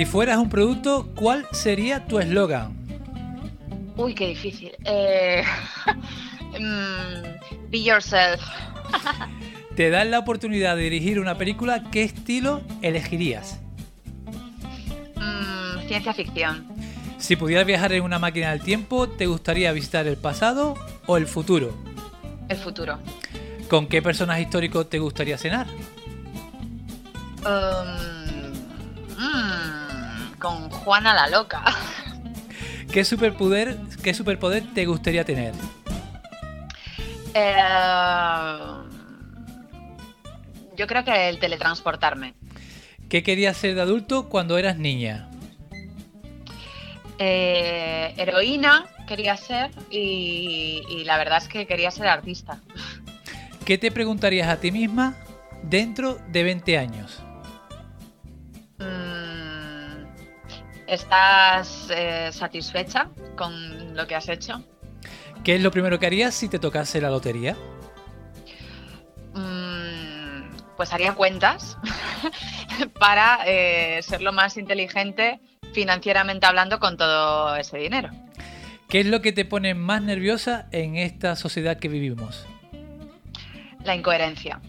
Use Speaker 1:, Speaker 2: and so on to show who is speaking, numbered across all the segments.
Speaker 1: Si fueras un producto, ¿cuál sería tu eslogan?
Speaker 2: Uy, qué difícil. Eh, mm, be yourself.
Speaker 1: Te dan la oportunidad de dirigir una película, ¿qué estilo elegirías?
Speaker 2: Mm, ciencia ficción.
Speaker 1: Si pudieras viajar en una máquina del tiempo, ¿te gustaría visitar el pasado o el futuro?
Speaker 2: El futuro.
Speaker 1: ¿Con qué personaje histórico te gustaría cenar?
Speaker 2: Um, mm, con Juana la loca.
Speaker 1: ¿Qué superpoder, qué superpoder te gustaría tener?
Speaker 2: Eh, yo creo que el teletransportarme.
Speaker 1: ¿Qué querías ser de adulto cuando eras niña?
Speaker 2: Eh, heroína quería ser y, y la verdad es que quería ser artista.
Speaker 1: ¿Qué te preguntarías a ti misma dentro de 20 años?
Speaker 2: ¿Estás eh, satisfecha con lo que has hecho?
Speaker 1: ¿Qué es lo primero que harías si te tocase la lotería?
Speaker 2: Mm, pues haría cuentas para eh, ser lo más inteligente financieramente hablando con todo ese dinero.
Speaker 1: ¿Qué es lo que te pone más nerviosa en esta sociedad que vivimos?
Speaker 2: La incoherencia.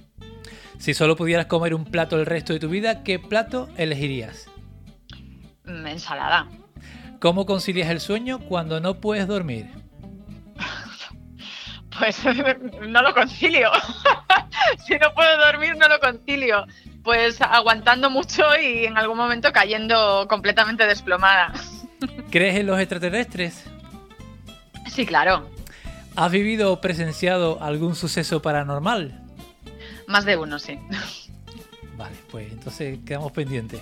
Speaker 1: Si solo pudieras comer un plato el resto de tu vida, ¿qué plato elegirías?
Speaker 2: Mm, ensalada.
Speaker 1: ¿Cómo concilias el sueño cuando no puedes dormir?
Speaker 2: Pues no lo concilio. si no puedo dormir, no lo concilio. Pues aguantando mucho y en algún momento cayendo completamente desplomada.
Speaker 1: ¿Crees en los extraterrestres?
Speaker 2: Sí, claro.
Speaker 1: ¿Has vivido o presenciado algún suceso paranormal?
Speaker 2: Más de uno, sí.
Speaker 1: Vale, pues entonces quedamos pendientes.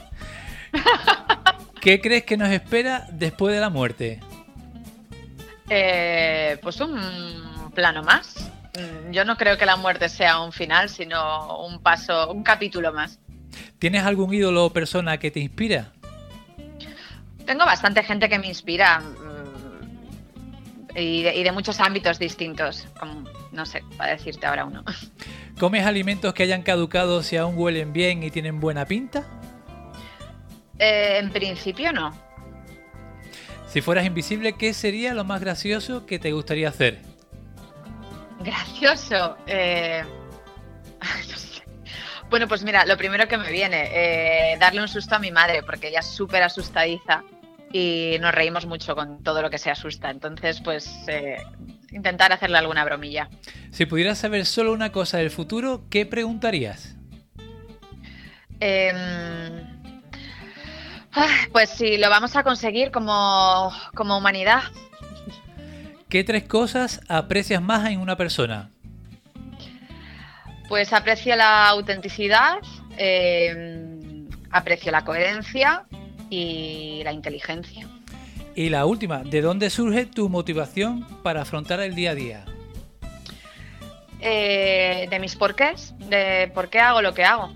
Speaker 1: ¿Qué crees que nos espera después de la muerte?
Speaker 2: Eh, pues un plano más. Mm, Yo no creo que la muerte sea un final, sino un paso, un capítulo más.
Speaker 1: ¿Tienes algún ídolo o persona que te inspira?
Speaker 2: Tengo bastante gente que me inspira mm, y de, y de muchos ámbitos distintos, como, no sé, para decirte ahora uno.
Speaker 1: ¿Comes alimentos que hayan caducado si aún huelen bien y tienen buena pinta?
Speaker 2: Eh, en principio no.
Speaker 1: Si fueras invisible, ¿qué sería lo más gracioso que te gustaría hacer?
Speaker 2: Gracioso. eh. Bueno, pues mira, lo primero que me viene, eh, darle un susto a mi madre, porque ella es súper asustadiza y nos reímos mucho con todo lo que se asusta. Entonces, pues eh, intentar hacerle alguna bromilla.
Speaker 1: Si pudieras saber solo una cosa del futuro, ¿qué preguntarías?
Speaker 2: Ah, pues si lo vamos a conseguir como, como humanidad.
Speaker 1: ¿Qué tres cosas aprecias más en una persona?
Speaker 2: Pues aprecio la autenticidad, em, aprecio la coherencia y la inteligencia.
Speaker 1: Y la última, ¿de dónde surge tu motivación para afrontar el día a día?
Speaker 2: Eh, de mis porqués, de por qué hago lo que hago.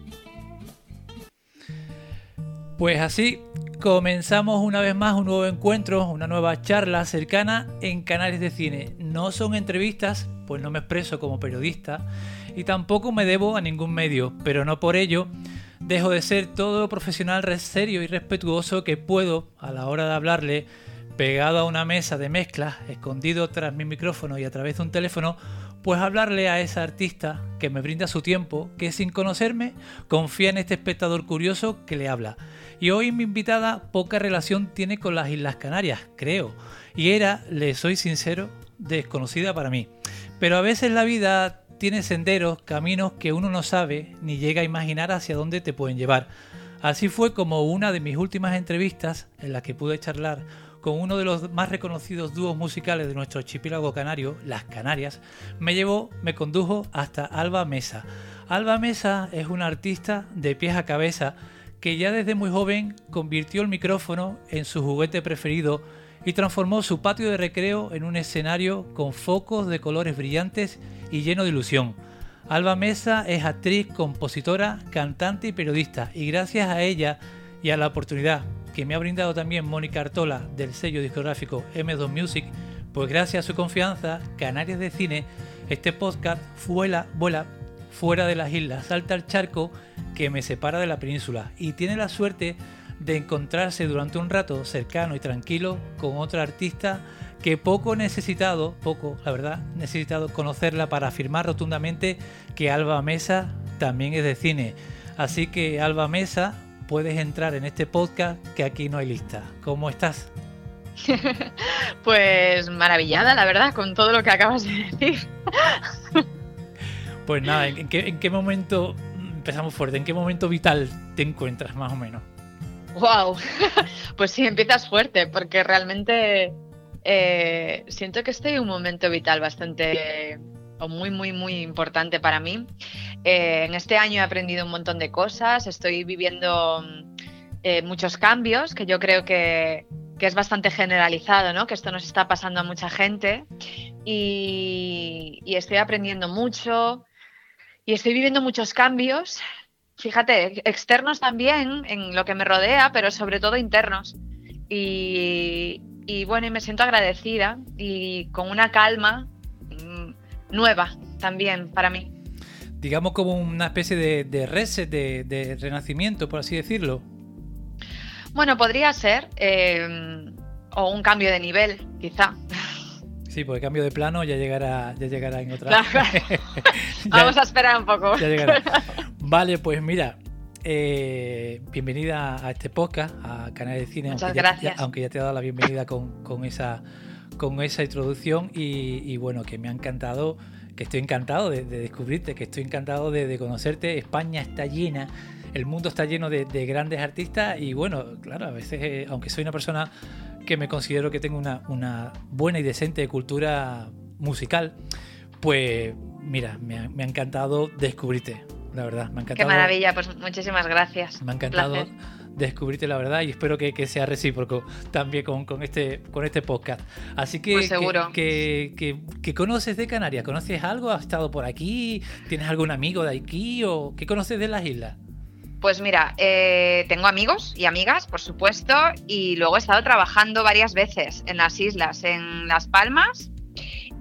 Speaker 1: Pues así comenzamos una vez más un nuevo encuentro, una nueva charla cercana en canales de cine. No son entrevistas, pues no me expreso como periodista y tampoco me debo a ningún medio, pero no por ello dejo de ser todo profesional serio y respetuoso que puedo a la hora de hablarle pegado a una mesa de mezclas, escondido tras mi micrófono y a través de un teléfono, pues hablarle a esa artista que me brinda su tiempo, que sin conocerme confía en este espectador curioso que le habla. Y hoy mi invitada poca relación tiene con las Islas Canarias, creo, y era, le soy sincero, desconocida para mí. Pero a veces la vida tiene senderos, caminos que uno no sabe ni llega a imaginar hacia dónde te pueden llevar. Así fue como una de mis últimas entrevistas en las que pude charlar con uno de los más reconocidos dúos musicales de nuestro archipiélago canario, Las Canarias, me llevó, me condujo hasta Alba Mesa. Alba Mesa es una artista de pies a cabeza que ya desde muy joven convirtió el micrófono en su juguete preferido y transformó su patio de recreo en un escenario con focos de colores brillantes y lleno de ilusión. Alba Mesa es actriz, compositora, cantante y periodista y gracias a ella y a la oportunidad que me ha brindado también Mónica Artola del sello discográfico M2 Music, pues gracias a su confianza, Canarias de Cine, este podcast vuela, vuela fuera de las islas, salta el charco que me separa de la península y tiene la suerte de encontrarse durante un rato cercano y tranquilo con otra artista que poco necesitado, poco, la verdad, necesitado conocerla para afirmar rotundamente que Alba Mesa también es de cine. Así que Alba Mesa, puedes entrar en este podcast que aquí no hay lista. ¿Cómo estás?
Speaker 2: pues maravillada, la verdad, con todo lo que acabas de decir.
Speaker 1: pues nada, ¿en qué, ¿en qué momento empezamos fuerte? ¿En qué momento vital te encuentras más o menos?
Speaker 2: Wow, pues sí, empiezas fuerte, porque realmente eh, siento que estoy en un momento vital bastante o muy, muy, muy importante para mí. Eh, en este año he aprendido un montón de cosas, estoy viviendo eh, muchos cambios que yo creo que, es bastante generalizado, ¿no? que esto nos está pasando a mucha gente y, y estoy aprendiendo mucho y estoy viviendo muchos cambios fíjate, externos también en lo que me rodea, pero sobre todo internos. Y, bueno, y me siento agradecida y con una calma mm, nueva también para mí.
Speaker 1: Digamos como una especie de, reset, de, renacimiento, por así decirlo.
Speaker 2: Bueno, podría ser, eh, o un cambio de nivel, quizá.
Speaker 1: Sí, porque cambio de plano ya llegará, ya llegará en otra.
Speaker 2: Vamos a esperar un poco. Ya llegará.
Speaker 1: Vale, pues mira, eh, bienvenida a este podcast, a Canal de Cine.
Speaker 2: Muchas aunque gracias.
Speaker 1: Ya, aunque ya te he dado la bienvenida con, esa, con esa introducción y, bueno, que me ha encantado, que estoy encantado de, descubrirte, que estoy encantado de, conocerte. España está llena, el mundo está lleno de, grandes artistas y bueno, claro, a veces, eh, aunque soy una persona que me considero que tengo una, una buena y decente cultura musical, pues mira, me ha, me ha encantado descubrirte la verdad. Me ha encantado.
Speaker 2: Qué maravilla, pues muchísimas gracias.
Speaker 1: Me ha encantado descubrirte la verdad y espero que, sea recíproco también con, este, con este podcast. Así que,
Speaker 2: seguro.
Speaker 1: Que, que, conoces de Canarias, ¿conoces algo? ¿Has estado por aquí? ¿Tienes algún amigo de aquí? ¿O qué conoces de las islas?
Speaker 2: Pues mira, eh, tengo amigos y amigas, por supuesto, y luego he estado trabajando varias veces en las islas, en Las Palmas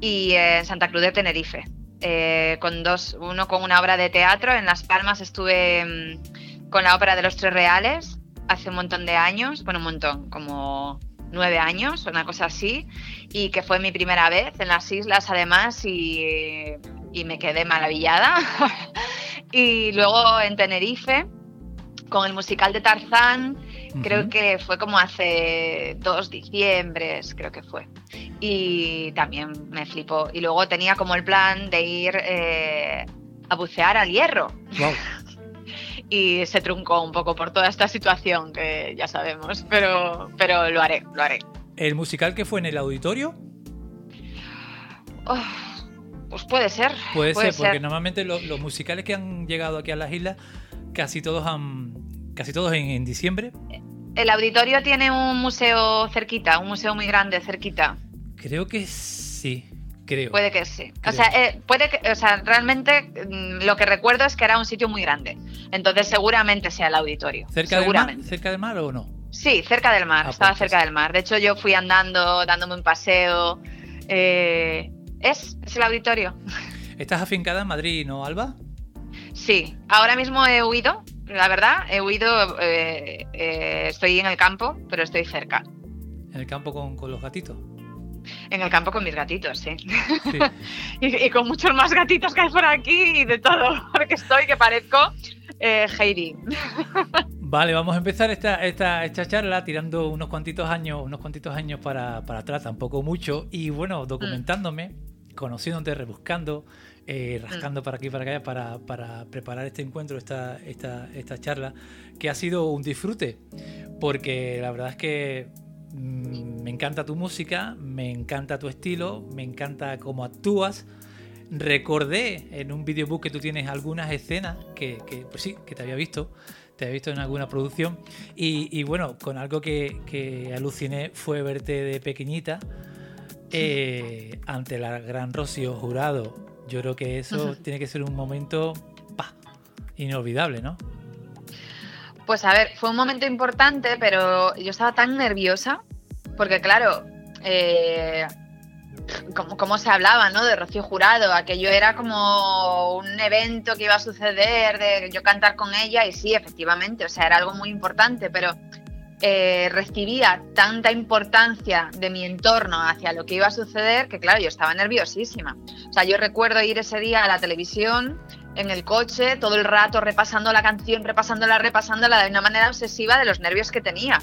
Speaker 2: y en Santa Cruz de Tenerife. Eh, con dos, uno con una obra de teatro. En Las Palmas estuve mm, con la ópera de los Tres Reales hace un montón de años, bueno, un montón, como nueve años, una cosa así, y que fue mi primera vez en las islas además y, y me quedé maravillada. y luego en Tenerife, con el musical de Tarzán, creo que fue como hace dos diciembres, creo que fue y también me flipó. Y luego tenía como el plan de ir eh, a bucear al hierro. y se truncó un poco por toda esta situación que ya sabemos, pero, pero lo haré, lo haré.
Speaker 1: ¿El musical que fue en el auditorio?
Speaker 2: pues puede ser.
Speaker 1: Puede, ser, porque normalmente los, musicales que han llegado aquí a las islas, casi todos han. casi todos en diciembre.
Speaker 2: El auditorio tiene un museo cerquita, un museo muy grande cerquita.
Speaker 1: Creo que sí, creo.
Speaker 2: Puede que sí. O sea, eh, puede que, o sea, realmente mm, lo que recuerdo es que era un sitio muy grande. Entonces seguramente sea el auditorio.
Speaker 1: ¿Cerca,
Speaker 2: Del,
Speaker 1: mar? ¿Cerca del mar o no?
Speaker 2: Sí, cerca del mar. Ah, estaba pues cerca del mar. De hecho, yo fui andando, dándome un paseo. Eh, es, es el auditorio.
Speaker 1: ¿Estás afincada en Madrid, no, Alba?
Speaker 2: Sí, ahora mismo he huido, la verdad, he huido, eh, estoy en el campo, pero estoy cerca.
Speaker 1: ¿En el campo con, con los gatitos?
Speaker 2: En el campo con mis gatitos, sí. y, con muchos más gatitos que hay por aquí y de todo, porque estoy que parezco eh, Heidi.
Speaker 1: Vale, vamos a empezar esta, esta, esta, charla tirando unos cuantitos años, unos cuantitos años para, para atrás, tampoco mucho, y bueno, documentándome, conociéndote, rebuscando, eh, rascando para aquí para allá para, para, preparar este encuentro, esta, esta, esta charla, que ha sido un disfrute, porque la verdad es que Mm, me encanta tu música, me encanta tu estilo, me encanta cómo actúas. Recordé en un videobook que tú tienes algunas escenas que, pues sí, que te había visto, te había visto en alguna producción. Y, bueno, con algo que, aluciné fue verte de pequeñita eh, ante la gran Rocío Jurado. Yo creo que eso tiene que ser un momento inolvidable, ¿no?
Speaker 2: Pues a ver, fue un momento importante, pero yo estaba tan nerviosa, porque claro, eh, como, se hablaba, ¿no? De Rocío Jurado, aquello era como un evento que iba a suceder, de yo cantar con ella, y sí, efectivamente, o sea, era algo muy importante, pero eh, recibía tanta importancia de mi entorno hacia lo que iba a suceder que, claro, yo estaba nerviosísima. O sea, yo recuerdo ir ese día a la televisión en el coche, todo el rato repasando la canción, repasándola, repasándola de una manera obsesiva de los nervios que tenía.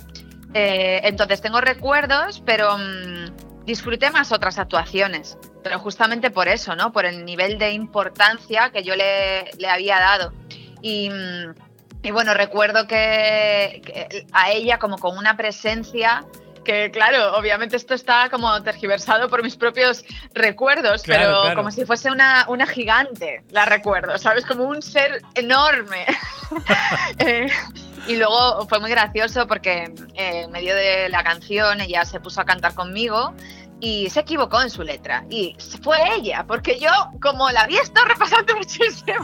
Speaker 2: Eh, entonces tengo recuerdos, pero mm, disfruté más otras actuaciones. Pero justamente por eso, ¿no? Por el nivel de importancia que yo le, le había dado. Y. Mm, y bueno, recuerdo que, a ella como con una presencia que claro, obviamente esto está como tergiversado por mis propios recuerdos, pero como si fuese una, una, gigante, la recuerdo, ¿sabes? Como un ser enorme. Eh, y luego fue muy gracioso porque eh, en medio de la canción ella se puso a cantar conmigo y se equivocó en su letra. Y fue ella, porque yo, como la había estado repasando muchísimo,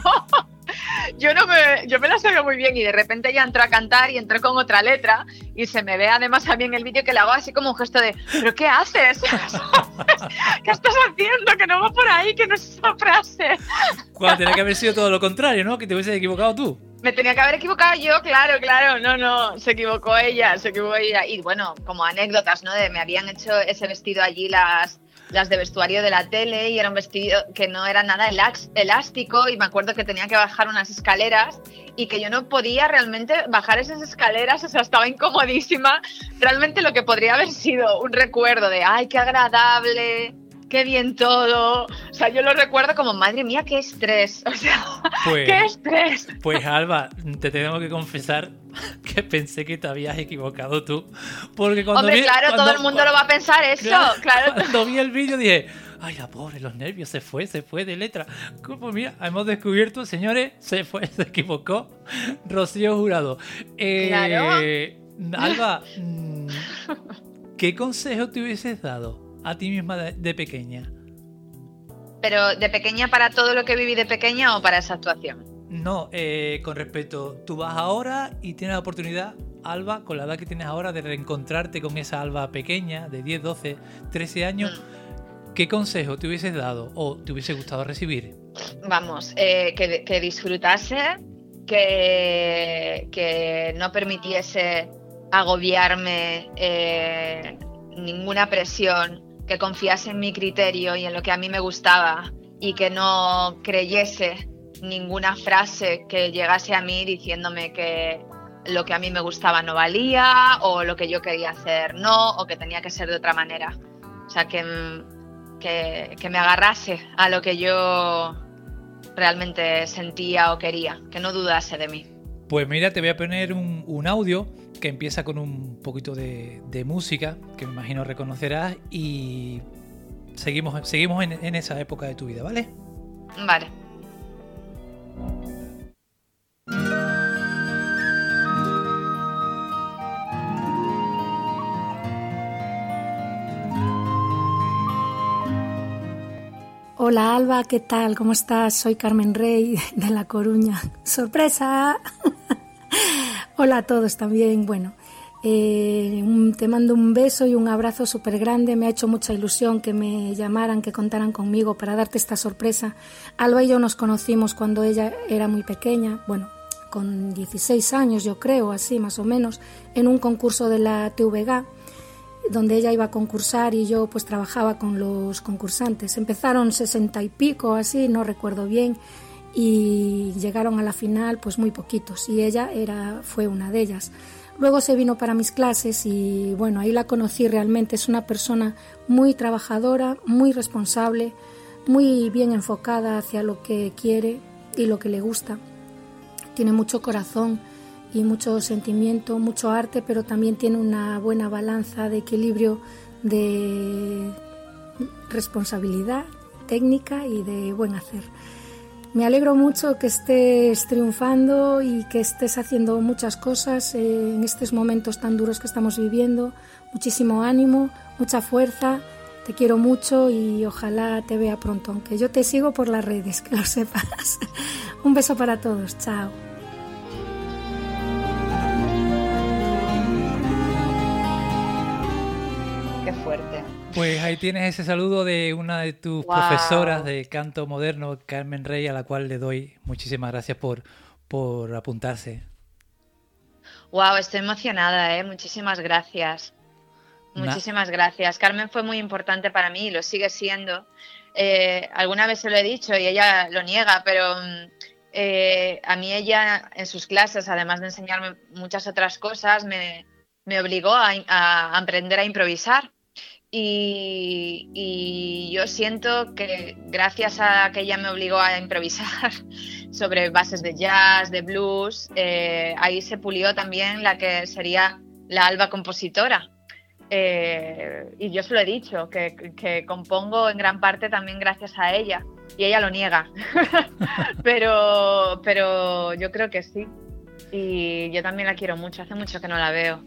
Speaker 2: yo no me, yo me la sabía muy bien y de repente ella entró a cantar y entró con otra letra y se me ve además a mí en el vídeo que le hago así como un gesto de, ¿pero qué haces? ¿Qué estás haciendo? Que no va por ahí, que no es esa frase.
Speaker 1: Cuando tenía que haber sido todo lo contrario, ¿no? Que te hubieses equivocado tú.
Speaker 2: Me tenía que haber equivocado yo, claro, claro. No, no, se equivocó ella, se equivocó ella. Y bueno, como anécdotas, ¿no? De me habían hecho ese vestido allí las las de vestuario de la tele y era un vestido que no era nada elástico y me acuerdo que tenía que bajar unas escaleras y que yo no podía realmente bajar esas escaleras, o sea, estaba incomodísima. Realmente lo que podría haber sido un recuerdo de, ay, qué agradable, qué bien todo. O sea, yo lo recuerdo como, madre mía, qué estrés. O sea, pues, qué estrés.
Speaker 1: Pues Alba, te tengo que confesar que pensé que te habías equivocado tú. Porque cuando
Speaker 2: Hombre, claro, todo el mundo lo va a pensar eso. Claro,
Speaker 1: Cuando vi el vídeo dije, ay, la pobre, los nervios, se fue, se fue de letra. Pues mira, hemos descubierto, señores, se fue, se equivocó. Rocío Jurado. Eh, claro. Alba, mm, ¿qué consejo te hubieses dado a ti misma de, pequeña?
Speaker 2: ¿Pero de pequeña para todo lo que viví de pequeña o para esa actuación?
Speaker 1: No, eh, con respecto, tú vas ahora y tienes la oportunidad, Alba, con la edad que tienes ahora, de reencontrarte con esa Alba pequeña, de 10, 12, 13 años. Mm. ¿Qué consejo te hubieses dado o te hubiese gustado recibir?
Speaker 2: Vamos, eh, que, disfrutase, que, que no permitiese agobiarme eh, ninguna presión que confiase en mi criterio y en lo que a mí me gustaba y que no creyese ninguna frase que llegase a mí diciéndome que lo que a mí me gustaba no valía o lo que yo quería hacer no o que tenía que ser de otra manera. O sea, que, que, me agarrase a lo que yo realmente sentía o quería, que no dudase de mí.
Speaker 1: Pues mira, te voy a poner un, un audio que empieza con un poquito de, música, que me imagino reconocerás, y seguimos, seguimos en, en esa época de tu vida, ¿vale?
Speaker 2: Vale.
Speaker 3: Hola Alba, ¿qué tal? ¿Cómo estás? Soy Carmen Rey de La Coruña. ¡Sorpresa! Hola a todos también. Bueno, eh, te mando un beso y un abrazo súper grande. Me ha hecho mucha ilusión que me llamaran, que contaran conmigo para darte esta sorpresa. Alba y yo nos conocimos cuando ella era muy pequeña, bueno, con 16 años yo creo, así más o menos, en un concurso de la TVG donde ella iba a concursar y yo pues trabajaba con los concursantes. Empezaron sesenta y pico así, no recuerdo bien, y llegaron a la final pues muy poquitos y ella era fue una de ellas. Luego se vino para mis clases y bueno, ahí la conocí realmente, es una persona muy trabajadora, muy responsable, muy bien enfocada hacia lo que quiere y lo que le gusta. Tiene mucho corazón y mucho sentimiento, mucho arte, pero también tiene una buena balanza de equilibrio de responsabilidad técnica y de buen hacer. Me alegro mucho que estés triunfando y que estés haciendo muchas cosas en estos momentos tan duros que estamos viviendo. Muchísimo ánimo, mucha fuerza. Te quiero mucho y ojalá te vea pronto, aunque yo te sigo por las redes, que lo sepas. Un beso para todos, chao.
Speaker 1: Pues ahí tienes ese saludo de una de tus profesoras de canto moderno, Carmen Rey, a la cual le doy muchísimas gracias por, por apuntarse.
Speaker 2: Wow, estoy emocionada, ¿eh? Muchísimas gracias. Muchísimas gracias. Carmen fue muy importante para mí y lo sigue siendo. Eh, alguna vez se lo he dicho y ella lo niega, pero mm, eh, a mí ella en sus clases, además de enseñarme muchas otras cosas, me, obligó a, aprender a improvisar. Y, yo siento que gracias a que ella me obligó a improvisar sobre bases de jazz, de blues, eh, ahí se pulió también la que sería la alba compositora. Eh, y yo se lo he dicho, que, compongo en gran parte también gracias a ella. Y ella lo niega. pero, pero yo creo que sí. Y yo también la quiero mucho, hace mucho que no la veo.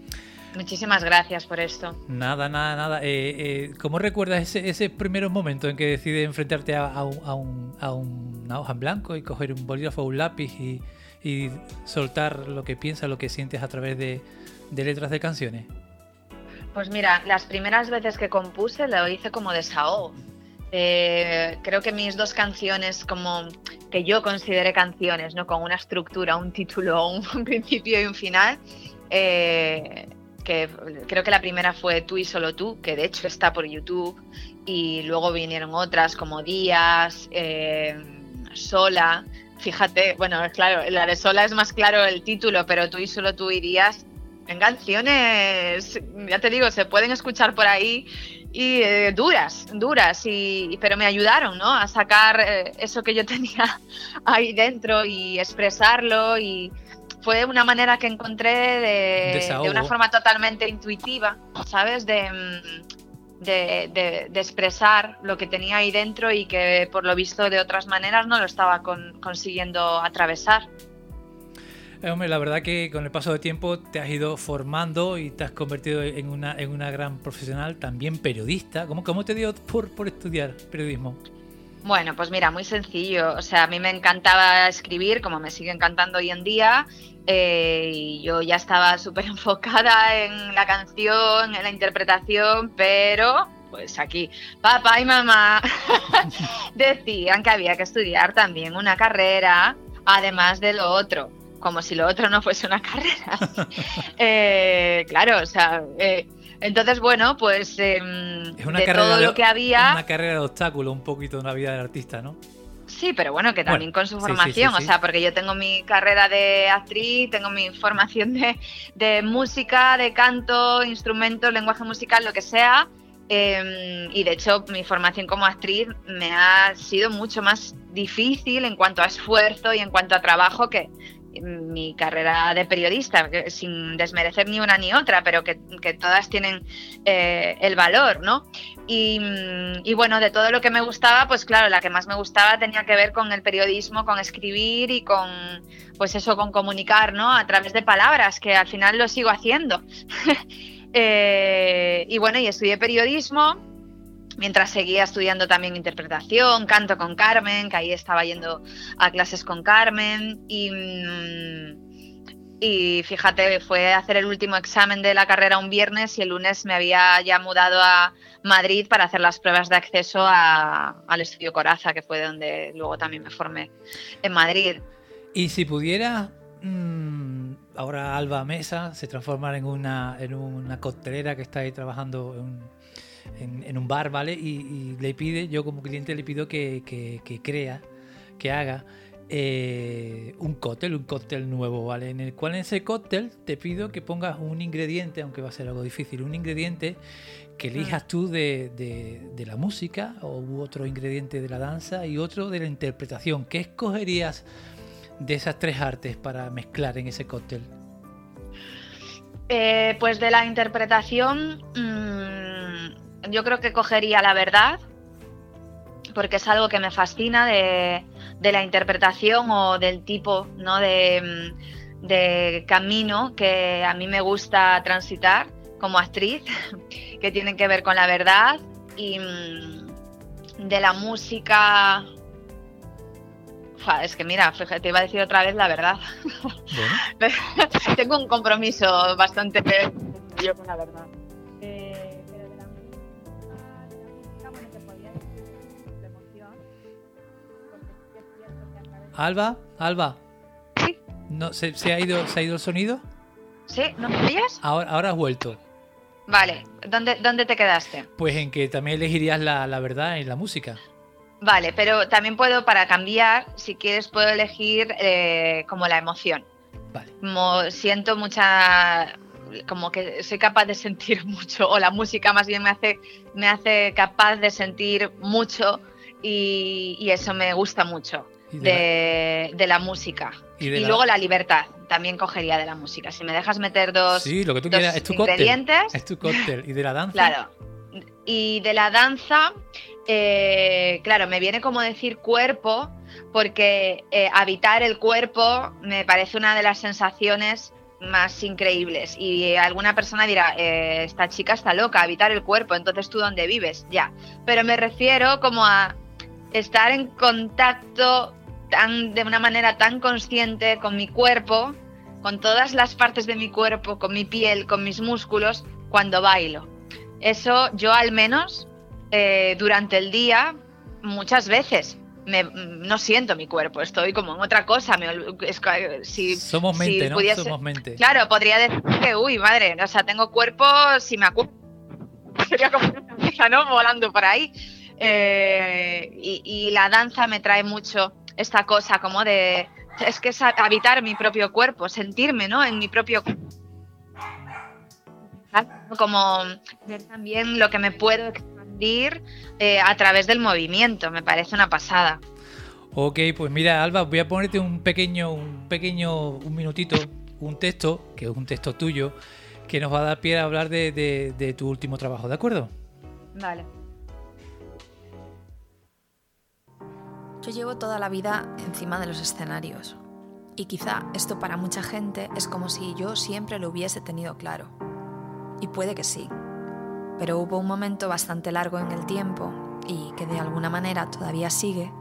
Speaker 2: Muchísimas gracias por esto.
Speaker 1: Nada, nada, nada. Eh, eh, ¿Cómo recuerdas ese, ese primer momento en que decides enfrentarte a, un, a, una hoja en blanco y coger un bolígrafo o un lápiz y, soltar lo que piensas, lo que sientes a través de, letras de canciones?
Speaker 2: Pues mira, las primeras veces que compuse lo hice como desahogo. Eh, creo que mis dos canciones, como que yo consideré canciones, ¿no? Con una estructura, un título, un principio y un final, eh, creo que la primera fue Tú y solo tú, que de hecho está por YouTube, y luego vinieron otras como Días, eh, Sola. Fíjate, bueno, claro, la de Sola es más claro el título, pero Tú y solo tú y Días, en canciones, ya te digo, se pueden escuchar por ahí y eh, duras, duras, y, pero me ayudaron ¿no? a sacar eh, eso que yo tenía ahí dentro y expresarlo y fue una manera que encontré de, una forma totalmente intuitiva, ¿sabes? Mm, de, de, expresar lo que tenía ahí dentro y que por lo visto de otras maneras no lo estaba consiguiendo atravesar.
Speaker 1: Eh, hombre, la verdad que con el paso del tiempo te has ido formando y te has convertido en una, en una gran profesional, también periodista. ¿Cómo, cómo te dio por, por estudiar periodismo?
Speaker 2: Bueno, pues mira, muy sencillo. O sea, a mí me encantaba escribir, como me sigue encantando hoy en día. Eh, y yo ya estaba súper enfocada en la canción, en la interpretación, pero pues aquí papá y mamá decían que había que estudiar también una carrera, además de lo otro, como si lo otro no fuese una carrera. Eh, claro, o sea, eh, entonces, bueno, pues em, de todo lo que había...
Speaker 1: una carrera de obstáculo un poquito en la vida del artista, ¿no?
Speaker 2: Sí, pero bueno, que también con su formación, o sea, porque yo tengo mi carrera de actriz, tengo mi formación de, música, de canto, instrumentos, lenguaje musical, lo que sea, em, y de hecho mi formación como actriz me ha sido mucho más difícil en cuanto a esfuerzo y en cuanto a trabajo que, mi carrera de periodista, sin desmerecer ni una ni otra, pero que, todas tienen eh, el valor, ¿no? Y, bueno, de todo lo que me gustaba, pues claro, la que más me gustaba tenía que ver con el periodismo, con escribir y con, pues eso, con comunicar, ¿no? A través de palabras, que al final lo sigo haciendo. Eh, y bueno, y estudié periodismo mientras seguía estudiando también interpretación, canto con Carmen, que ahí estaba yendo a clases con Carmen y, mm, fíjate, fue a hacer el último examen de la carrera un viernes y el lunes me había ya mudado a Madrid para hacer las pruebas de acceso al estudio Coraza, que fue donde luego también me formé en Madrid.
Speaker 1: Y si pudiera... Mm, ahora Alba Mesa se transformar en una, en una coctelera que está ahí trabajando en, en, un bar, ¿vale? Y, le pide, yo como cliente le pido que, crea, que haga eh, un cóctel, un cóctel nuevo, ¿vale? En el cual en ese cóctel te pido que pongas un ingrediente, aunque va a ser algo difícil, un ingrediente que elijas tú de, la música o otro ingrediente de la danza y otro de la interpretación. ¿Qué escogerías de esas tres artes para mezclar en ese cóctel?
Speaker 2: Eh, pues de la interpretación, mm, yo creo que cogería la verdad, porque es algo que me fascina de, la interpretación o del tipo ¿no? de, camino que a mí me gusta transitar como actriz, que tienen que ver con la verdad y mm, de la música. es que mira, te iba a decir otra vez la verdad. Tengo un compromiso bastante yo con la verdad.
Speaker 1: Alba, Alba.
Speaker 2: ¿Sí?
Speaker 1: No, ¿se, ha ido, ¿Se ha ido el sonido?
Speaker 2: ¿Sí? ¿No me?
Speaker 1: Ahora, ahora has vuelto.
Speaker 2: Vale, ¿Dónde, ¿dónde te quedaste?
Speaker 1: Pues en que también elegirías la, la verdad en la música.
Speaker 2: Vale, pero también puedo, para cambiar, si quieres, puedo elegir eh, como la emoción.
Speaker 1: Vale.
Speaker 2: Como siento mucha. Como que soy capaz de sentir mucho, o la música más bien me hace, me hace capaz de sentir mucho y, y eso me gusta mucho
Speaker 1: De
Speaker 2: la música.
Speaker 1: Y
Speaker 2: Y,
Speaker 1: de la-
Speaker 2: luego la libertad, también cogería de la música. Si me dejas meter dos,
Speaker 1: Sí, lo que tú
Speaker 2: dos
Speaker 1: quieras. Es tu cóctel.
Speaker 2: ingredientes,
Speaker 1: Es tu cóctel. ¿Y de la danza?
Speaker 2: Claro. Y de la danza, eh, claro, me viene como decir cuerpo, porque eh, habitar el cuerpo me parece una de las sensaciones más increíbles. Y alguna persona dirá, eh, esta chica está loca, habitar el cuerpo, entonces tú dónde vives, ya. Pero me refiero como a estar en contacto tan, de una manera tan consciente con mi cuerpo, con todas las partes de mi cuerpo, con mi piel, con mis músculos, cuando bailo. Eso yo al menos eh, durante el día muchas veces me- no siento mi cuerpo, estoy como en otra cosa. me es que, si,
Speaker 1: Somos
Speaker 2: si
Speaker 1: mente, ¿no?
Speaker 2: pudiese-
Speaker 1: Somos mente.
Speaker 2: Claro, podría decir que, uy, madre, o sea, tengo cuerpo si me acuerdo. Sería como una cabeza, ¿no? Volando por ahí. Eh, y, y la danza me trae mucho esta cosa como de. Es que es habitar mi propio cuerpo, sentirme, ¿no? En mi propio. Como ver también lo que me puedo expandir eh, a través del movimiento, me parece una pasada.
Speaker 1: Ok, pues mira, Alba, voy a ponerte un pequeño, un pequeño, un minutito, un texto, que es un texto tuyo, que nos va a dar pie a hablar de, de- de tu último trabajo, ¿de acuerdo?
Speaker 2: Vale.
Speaker 4: Yo llevo toda la vida encima de los escenarios. Y quizá esto para mucha gente es como si yo siempre lo hubiese tenido claro. Y puede que sí. Pero hubo un momento bastante largo en el tiempo, y que de alguna manera todavía sigue,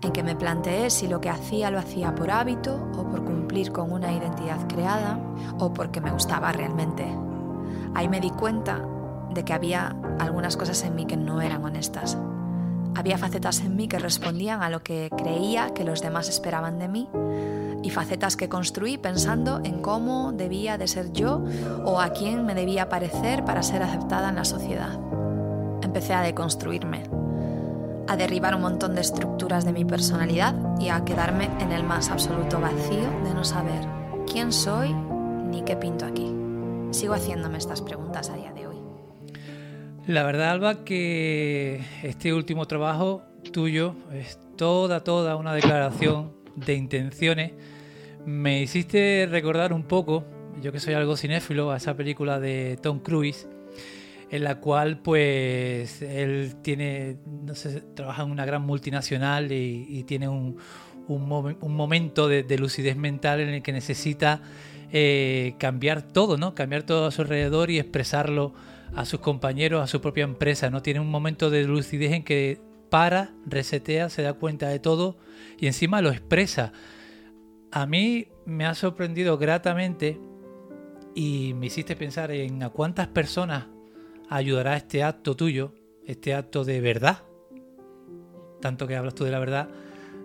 Speaker 4: en que me planteé si lo que hacía lo hacía por hábito o por cumplir con una identidad creada o porque me gustaba realmente. Ahí me di cuenta de que había algunas cosas en mí que no eran honestas. Había facetas en mí que respondían a lo que creía que los demás esperaban de mí y facetas que construí pensando en cómo debía de ser yo o a quién me debía parecer para ser aceptada en la sociedad. Empecé a deconstruirme, a derribar un montón de estructuras de mi personalidad y a quedarme en el más absoluto vacío de no saber quién soy ni qué pinto aquí. Sigo haciéndome estas preguntas a día.
Speaker 1: La verdad, Alba, que este último trabajo tuyo es toda, toda una declaración de intenciones. Me hiciste recordar un poco, yo que soy algo cinéfilo, a esa película de Tom Cruise, en la cual pues él tiene, no sé, trabaja en una gran multinacional y, tiene un, un, momen- un momento de, de lucidez mental en el que necesita eh, cambiar todo, ¿no? Cambiar todo a su alrededor y expresarlo a sus compañeros, a su propia empresa, ¿no? Tiene un momento de lucidez en que para, resetea, se da cuenta de todo y encima lo expresa. A mí me ha sorprendido gratamente y me hiciste pensar en a cuántas personas ayudará este acto tuyo, este acto de verdad, tanto que hablas tú de la verdad,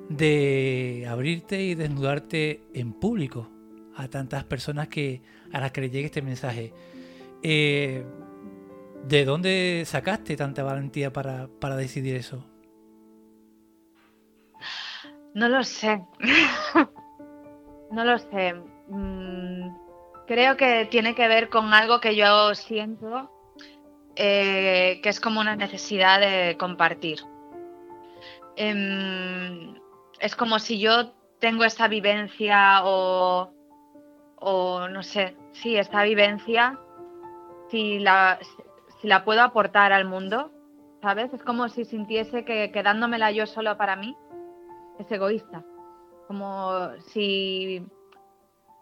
Speaker 1: de abrirte y desnudarte en público a tantas personas que a las que le llegue este mensaje. Eh, ¿De dónde sacaste tanta valentía para, para decidir eso?
Speaker 2: No lo sé. no lo sé. Mm, creo que tiene que ver con algo que yo siento, eh, que es como una necesidad de compartir. Em, es como si yo tengo esta vivencia o, o no sé, sí, esta vivencia, si la, si la puedo aportar al mundo, ¿sabes? Es como si sintiese que quedándomela yo solo para mí es egoísta. Como si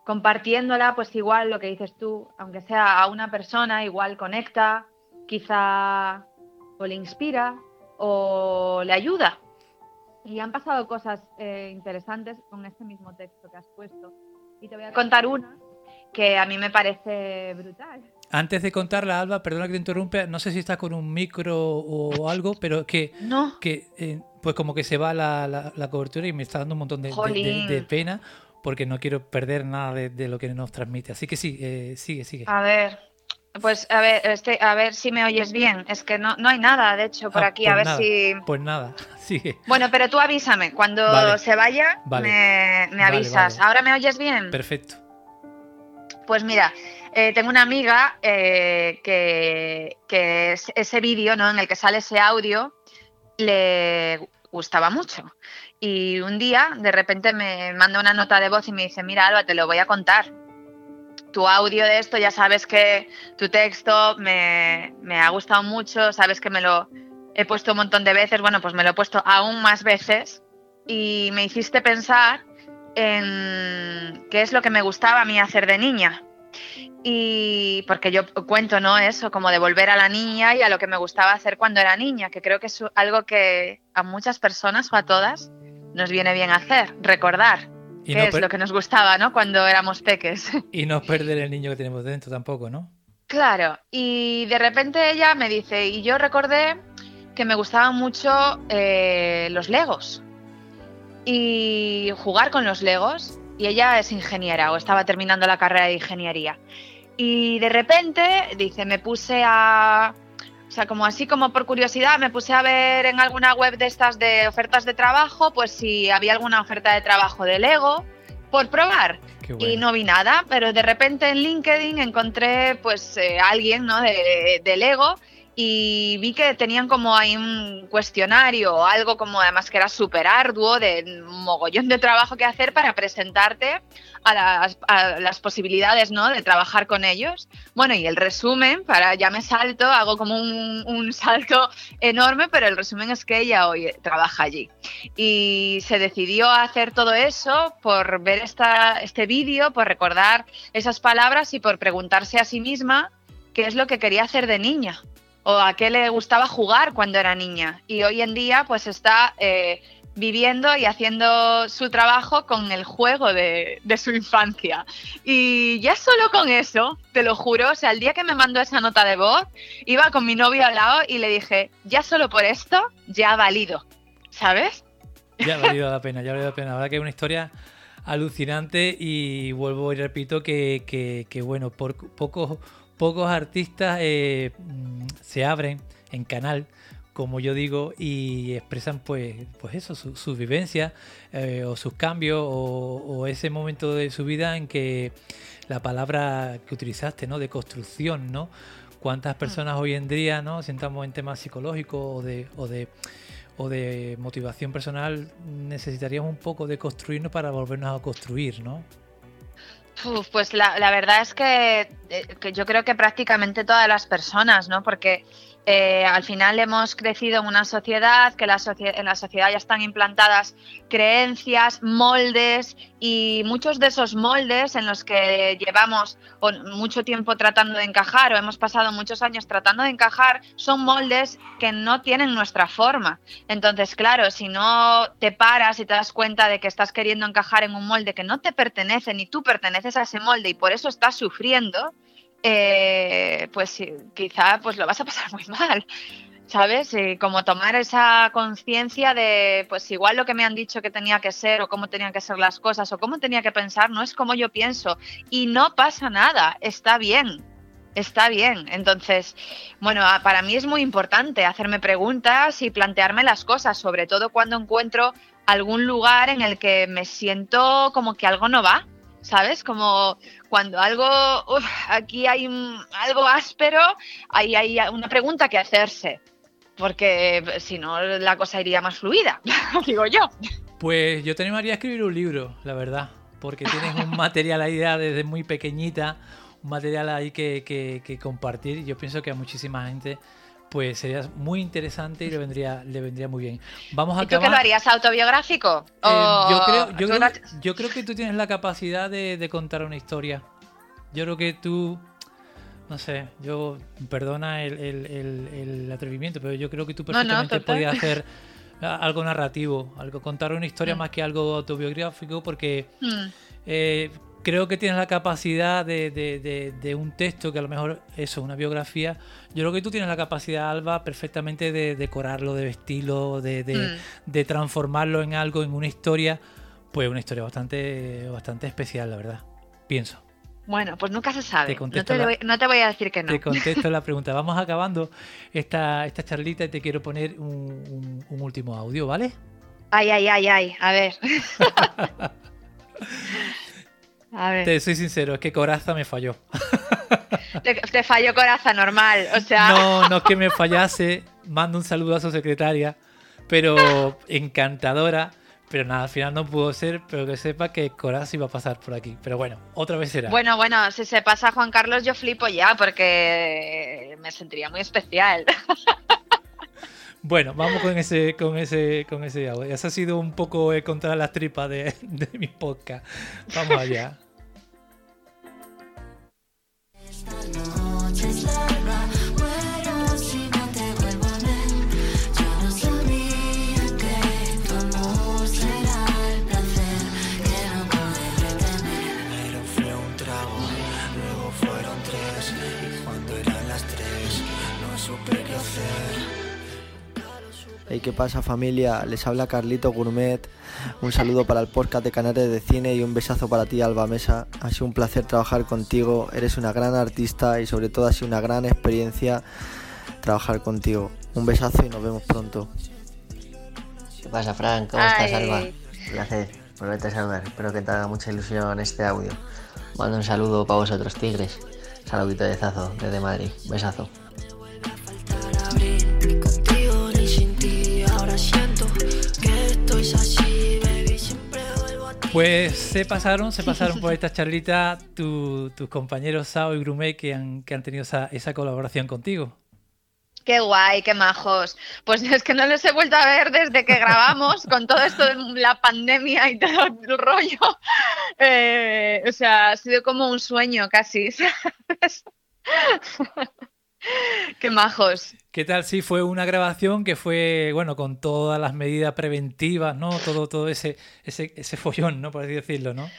Speaker 2: compartiéndola, pues igual lo que dices tú, aunque sea a una persona, igual conecta, quizá o le inspira o le ayuda. Y han pasado cosas eh, interesantes con este mismo texto que has puesto. Y te voy a contar una que a mí me parece brutal.
Speaker 1: Antes de contarla, Alba, perdona que te interrumpa, no sé si estás con un micro o algo, pero es que,
Speaker 2: No,
Speaker 1: que eh, pues como que se va la, la- la cobertura y me está dando un montón de, de- de-
Speaker 2: Jolín.
Speaker 1: de pena. porque no quiero perder nada de, lo que nos transmite. Así que sí, eh, sigue, sigue.
Speaker 2: A ver, pues a ver, este, a ver si me oyes bien. Es que no, no hay nada, de hecho, por ah, aquí.
Speaker 1: Pues
Speaker 2: a ver si.
Speaker 1: Pues nada, sigue.
Speaker 2: Bueno, pero tú avísame. Cuando se vaya, me, avisas. ¿Ahora me oyes bien?
Speaker 1: Perfecto.
Speaker 2: Pues mira, eh, tengo una amiga eh, que, ese vídeo, ¿no? En el que sale ese audio, le gustaba mucho. Y un día, de repente, me manda una nota de voz y me dice: Mira, Alba, te lo voy a contar tu audio de esto, ya sabes que tu texto me, ha gustado mucho, sabes que me lo he puesto un montón de veces, bueno, pues me lo he puesto aún más veces y me hiciste pensar en qué es lo que me gustaba a mí hacer de niña. Y porque yo cuento, ¿no? Eso, como de volver a la niña y a lo que me gustaba hacer cuando era niña, que creo que es algo que a muchas personas o a todas nos viene bien hacer, recordar que es lo que nos gustaba, ¿no? Cuando éramos peques.
Speaker 1: Y no perder el niño que tenemos dentro tampoco, ¿no?
Speaker 2: Claro, y de repente ella me dice, y yo recordé que me gustaban mucho eh, los legos y jugar con los legos, y ella es ingeniera o estaba terminando la carrera de ingeniería. Y de repente, dice, me puse a, o sea, como así como por curiosidad me puse a ver en alguna web de estas de ofertas de trabajo, pues si había alguna oferta de trabajo de Lego por probar. Y no vi nada, pero de repente en LinkedIn encontré pues eh, alguien ¿no? de, de Lego y vi que tenían como ahí un cuestionario o algo como además que era súper arduo, de mogollón de trabajo que hacer para presentarte a las, a las, posibilidades ¿no? de trabajar con ellos. Bueno, y el resumen, para ya me salto, hago como un, un salto enorme, pero el resumen es que ella hoy trabaja allí. Y se decidió a hacer todo eso por ver esta, este vídeo, por recordar esas palabras y por preguntarse a sí misma qué es lo que quería hacer de niña o a qué le gustaba jugar cuando era niña. Y hoy en día pues está eh, viviendo y haciendo su trabajo con el juego de, su infancia. Y ya solo con eso, te lo juro, o sea, el día que me mandó esa nota de voz, iba con mi novio al lado y le dije, ya solo por esto, ya ha valido, ¿sabes?
Speaker 1: Ya ha valido la pena, ya ha valido la pena. La verdad que es una historia alucinante y vuelvo y repito que, que bueno, por poco pocos artistas eh, mm, se abren en canal, como yo digo, y expresan pues, pues eso, su, vivencia eh, o sus cambios o, ese momento de su vida en que la palabra que utilizaste, ¿no? De construcción, ¿no? ¿Cuántas personas hoy en día, ¿no? Sentamos en temas psicológicos o de, o de, o de motivación personal, necesitaríamos un poco de construirnos para volvernos a construir, ¿no?
Speaker 2: Pues la, la, verdad es que, eh, que, yo creo que prácticamente todas las personas, ¿no? Porque eh, al final hemos crecido en una sociedad, que en la sociedad ya están implantadas creencias, moldes y muchos de esos moldes en los que llevamos mucho tiempo tratando de encajar o hemos pasado muchos años tratando de encajar son moldes que no tienen nuestra forma. Entonces, claro, si no te paras y te das cuenta de que estás queriendo encajar en un molde que no te pertenece ni tú perteneces a ese molde y por eso estás sufriendo, eh, pues quizá pues lo vas a pasar muy mal. ¿Sabes? Y como tomar esa conciencia de, pues igual lo que me han dicho que tenía que ser o cómo tenían que ser las cosas o cómo tenía que pensar, no es como yo pienso. Y no pasa nada, está bien, está bien. Entonces, bueno, para mí es muy importante hacerme preguntas y plantearme las cosas, sobre todo cuando encuentro algún lugar en el que me siento como que algo no va. ¿Sabes? Como cuando algo, aquí hay algo áspero, ahí hay una pregunta que hacerse, porque si no la cosa iría más fluida, digo yo.
Speaker 1: Pues yo te animaría a escribir un libro, la verdad, porque tienes un material ahí desde muy pequeñita, un material ahí que, que, que compartir. Yo pienso que a muchísima gente pues sería muy interesante y le vendría, le vendría muy bien. Vamos a
Speaker 2: ¿Y tú qué lo harías autobiográfico?
Speaker 1: Eh, yo, creo, yo, creo, que tú tienes la capacidad de, contar una historia. Yo creo que tú, no sé, yo, perdona el, atrevimiento, pero yo creo que tú perfectamente podías hacer algo narrativo, algo contar una historia mm. más que algo autobiográfico, porque mm. eh, creo que tienes la capacidad de, un texto que a lo mejor eso, una biografía. Yo creo que tú tienes la capacidad, Alba, perfectamente de decorarlo, de vestirlo, de, mm. transformarlo en algo, en una historia, Pues una historia bastante, bastante especial, la verdad. Pienso.
Speaker 2: Bueno, pues nunca se sabe.
Speaker 1: Te
Speaker 2: no, te
Speaker 1: la-
Speaker 2: voy, no te voy a decir que no.
Speaker 1: Te contesto la pregunta. Vamos acabando esta, esta charlita y te quiero poner un, un- un último audio, ¿vale?
Speaker 2: Ay, ay, ay, ay. A ver. a ver.
Speaker 1: Te soy sincero, es que Coraza me falló.
Speaker 2: Te, te falló coraza normal. O sea,
Speaker 1: No, no es que me fallase. Mando un saludo a su secretaria, pero encantadora. Pero nada, al final no pudo ser, pero que sepa que Coraza iba a pasar por aquí. Pero bueno, otra vez será.
Speaker 2: bueno, bueno, si se pasa a Juan Carlos, yo flipo ya porque me sentiría muy especial.
Speaker 1: Bueno, vamos con ese, con ese, con ese audio. Ese ha sido un poco eh, contra las tripas de, de mi podcast. Vamos allá.
Speaker 5: Hey, ¿qué pasa familia? Les habla Carlito Gourmet. Un saludo para el podcast de Canales de Cine y un besazo para ti, Alba Mesa. Ha sido un placer trabajar contigo. Eres una gran artista y sobre todo ha sido una gran experiencia trabajar contigo. Un besazo y nos vemos pronto.
Speaker 6: ¿Qué pasa, Frank? ¿Cómo estás,
Speaker 2: Ay.
Speaker 6: Alba? Un placer volverte a saludar. Espero que te haga mucha ilusión este audio. Mando un saludo para vosotros, tigres. Saludito de Zazo, desde Madrid. Besazo.
Speaker 1: Pues se pasaron, se pasaron por esta charlita tu- tus compañeros Sao y Grumet que han, que han tenido esa, esa colaboración contigo.
Speaker 2: Qué guay, qué majos. Pues es que no les he vuelto a ver desde que grabamos con todo esto de la pandemia y todo el rollo. Eh, o sea, ha sido como un sueño casi, ¿sabes? Qué majos.
Speaker 1: ¿Qué tal si fue una grabación que fue, bueno, con todas las medidas preventivas, ¿no? Todo, todo ese, ese, ese follón, ¿no? Por así decirlo, ¿no?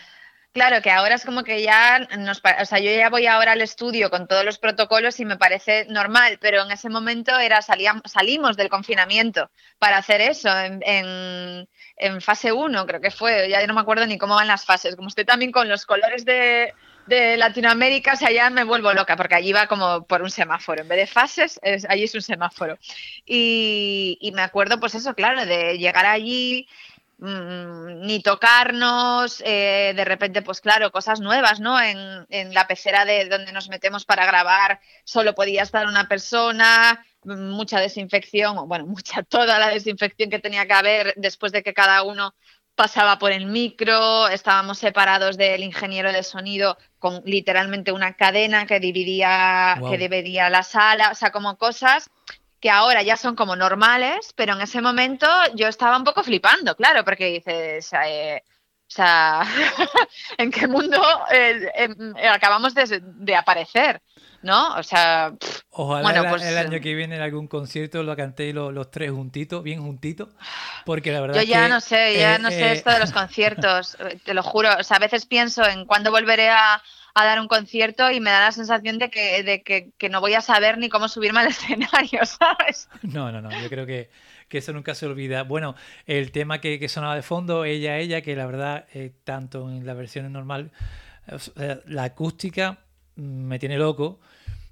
Speaker 2: Claro, que ahora es como que ya nos, o sea, yo ya voy ahora al estudio con todos los protocolos y me parece normal, pero en ese momento era salíamos, salimos del confinamiento para hacer eso en, en- en fase 1, creo que fue, ya no me acuerdo ni cómo van las fases, como estoy también con los colores de, de Latinoamérica, o sea, ya me vuelvo loca, porque allí va como por un semáforo, en vez de fases, es- allí es un semáforo. Y, me acuerdo, pues eso, claro, de llegar allí mm, ni tocarnos, eh, de repente, pues claro, cosas nuevas, ¿no? En, en la pecera de donde nos metemos para grabar solo podía estar una persona, mm, mucha desinfección, bueno, mucha, toda la desinfección que tenía que haber después de que cada uno pasaba por el micro, estábamos separados del ingeniero de sonido con literalmente una cadena que dividía, que dividía la sala, o sea, como cosas que ahora ya son como normales, pero en ese momento yo estaba un poco flipando, claro, porque dices, eh, o sea, ¿en qué mundo eh, eh, acabamos de, de aparecer? ¿No? O sea, pff,
Speaker 1: Ojalá
Speaker 2: Bueno,
Speaker 1: el,
Speaker 2: pues,
Speaker 1: el año que viene en algún concierto lo cantéis los, los tres juntitos, bien juntitos, porque la verdad
Speaker 2: yo ya
Speaker 1: que,
Speaker 2: no sé, ya
Speaker 1: eh,
Speaker 2: no sé
Speaker 1: eh,
Speaker 2: esto de los conciertos, eh, te lo juro, o sea, a veces pienso en cuándo volveré a, a dar un concierto y me da la sensación de que, de que, que no voy a saber ni cómo subirme al escenario, ¿sabes?
Speaker 1: No, no, no, yo creo que, que eso nunca se olvida. Bueno, el tema que, que sonaba de fondo, ella, ella, que la verdad, eh, tanto en la versión normal, la acústica mm, me tiene loco,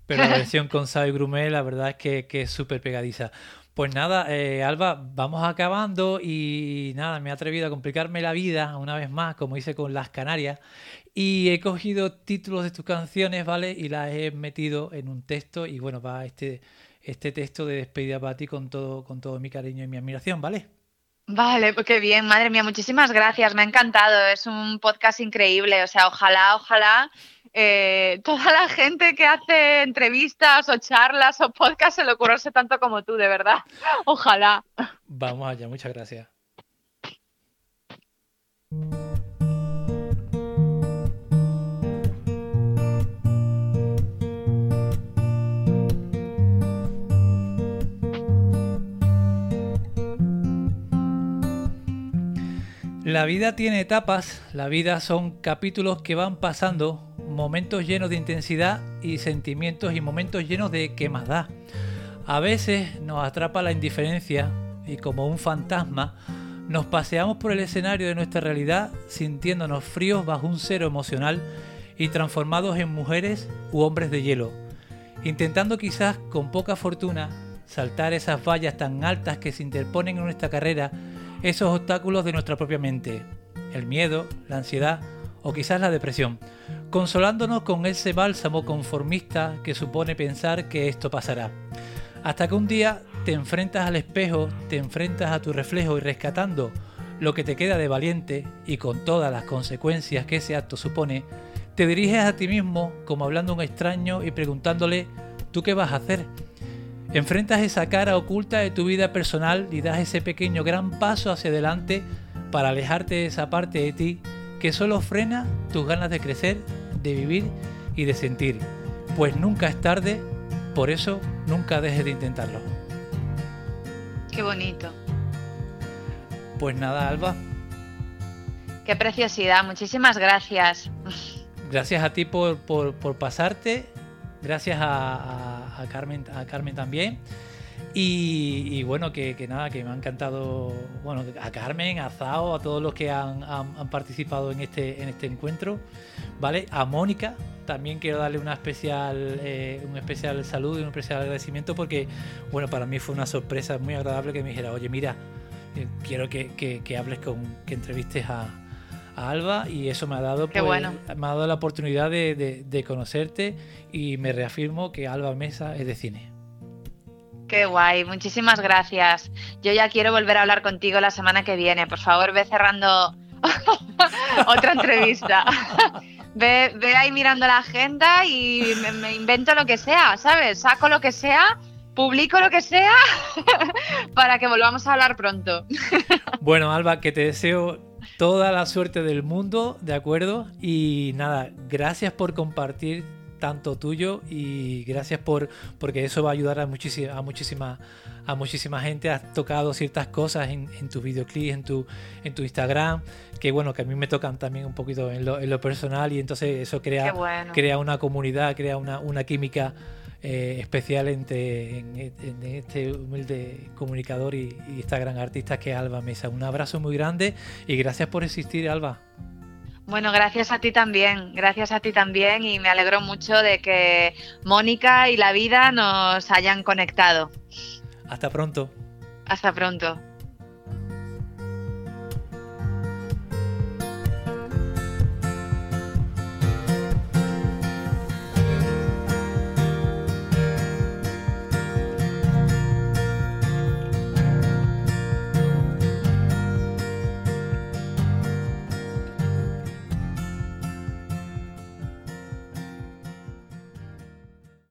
Speaker 1: pero la versión con Sao y la verdad es que, que es súper pegadiza. Pues nada, eh, Alba, vamos acabando y nada, me he atrevido a complicarme la vida una vez más, como hice con Las Canarias, y he cogido títulos de tus canciones, ¿vale? Y las he metido en un texto y bueno, va este, este texto de despedida para ti con todo, con todo mi cariño y mi admiración, ¿vale?
Speaker 2: Vale, pues qué bien, madre mía, muchísimas gracias, me ha encantado, es un podcast increíble, o sea, ojalá, ojalá eh, toda la gente que hace entrevistas o charlas o podcasts se lo ocurriese tanto como tú, de verdad, ojalá.
Speaker 1: Vamos allá, muchas gracias. La vida tiene etapas, la vida son capítulos que van pasando, momentos llenos de intensidad y sentimientos y momentos llenos de qué más da. A veces nos atrapa la indiferencia y como un fantasma Nos paseamos por el escenario de nuestra realidad sintiéndonos fríos bajo un cero emocional y transformados en mujeres u hombres de hielo, intentando quizás con poca fortuna saltar esas vallas tan altas que se interponen en nuestra carrera, esos obstáculos de nuestra propia mente, el miedo, la ansiedad o quizás la depresión, consolándonos con ese bálsamo conformista que supone pensar que esto pasará. Hasta que un día te enfrentas al espejo, te enfrentas a tu reflejo y rescatando lo que te queda de valiente y con todas las consecuencias que ese acto supone, te diriges a ti mismo como hablando a un extraño y preguntándole, ¿tú qué vas a hacer? Enfrentas esa cara oculta de tu vida personal y das ese pequeño gran paso hacia adelante para alejarte de esa parte de ti que solo frena tus ganas de crecer, de vivir y de sentir. Pues nunca es tarde, por eso nunca dejes de intentarlo.
Speaker 2: Qué bonito.
Speaker 1: Pues nada, Alba,
Speaker 2: Qué preciosidad. Muchísimas gracias.
Speaker 1: gracias a ti por, por- por pasarte, gracias a, a- a Carmen, a Carmen también. Y, y bueno, que, que nada, que me ha encantado, bueno, a Carmen, a Zao, a todos los que han, han- han participado en este, en este encuentro, ¿vale? A Mónica, también quiero darle una especial, eh, un especial saludo y un especial agradecimiento porque, bueno, para mí fue una sorpresa muy agradable que me dijera, oye, mira, eh, quiero que, que- que hables con, que entrevistes a, a Alba y eso me ha dado, pues,
Speaker 2: bueno.
Speaker 1: me ha dado la oportunidad de, de- de conocerte y me reafirmo que Alba Mesa es de cine.
Speaker 2: Qué guay. Muchísimas gracias. Yo ya quiero volver a hablar contigo la semana que viene. Por favor, ve cerrando otra entrevista. Ve, ve ahí mirando la agenda y me, me invento lo que sea, ¿sabes? Saco lo que sea, publico lo que sea para que volvamos a hablar pronto.
Speaker 1: Bueno, Alba, que te deseo toda la suerte del mundo, ¿de acuerdo? Y nada, gracias por compartir tanto tuyo y gracias por porque eso va a ayudar a muchísima a muchísima a muchísima gente. Has tocado ciertas cosas en, en tus videoclips en tu en tu Instagram que bueno que a mí me tocan también un poquito en lo, en lo personal y entonces eso crea
Speaker 2: bueno.
Speaker 1: crea una comunidad crea una, una química eh, especial entre en, en este humilde comunicador y, y esta gran artista que es Alba Mesa. Un abrazo muy grande y gracias por existir Alba
Speaker 2: Bueno, gracias a ti también, gracias a ti también y me alegro mucho de que Mónica y la vida nos hayan conectado.
Speaker 1: hasta pronto
Speaker 2: Hasta pronto.